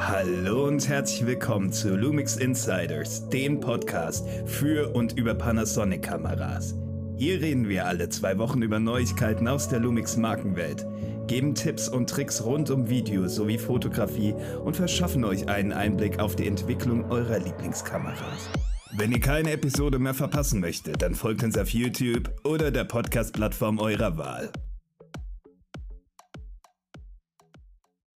Hallo und herzlich willkommen zu Lumix Insiders, dem Podcast für und über Panasonic-Kameras. Hier reden wir alle zwei Wochen über Neuigkeiten aus der Lumix Markenwelt, geben Tipps und Tricks rund um Video sowie Fotografie und verschaffen euch einen Einblick auf die Entwicklung eurer Lieblingskameras. Wenn ihr keine Episode mehr verpassen möchtet, dann folgt uns auf YouTube oder der Podcast-Plattform eurer Wahl.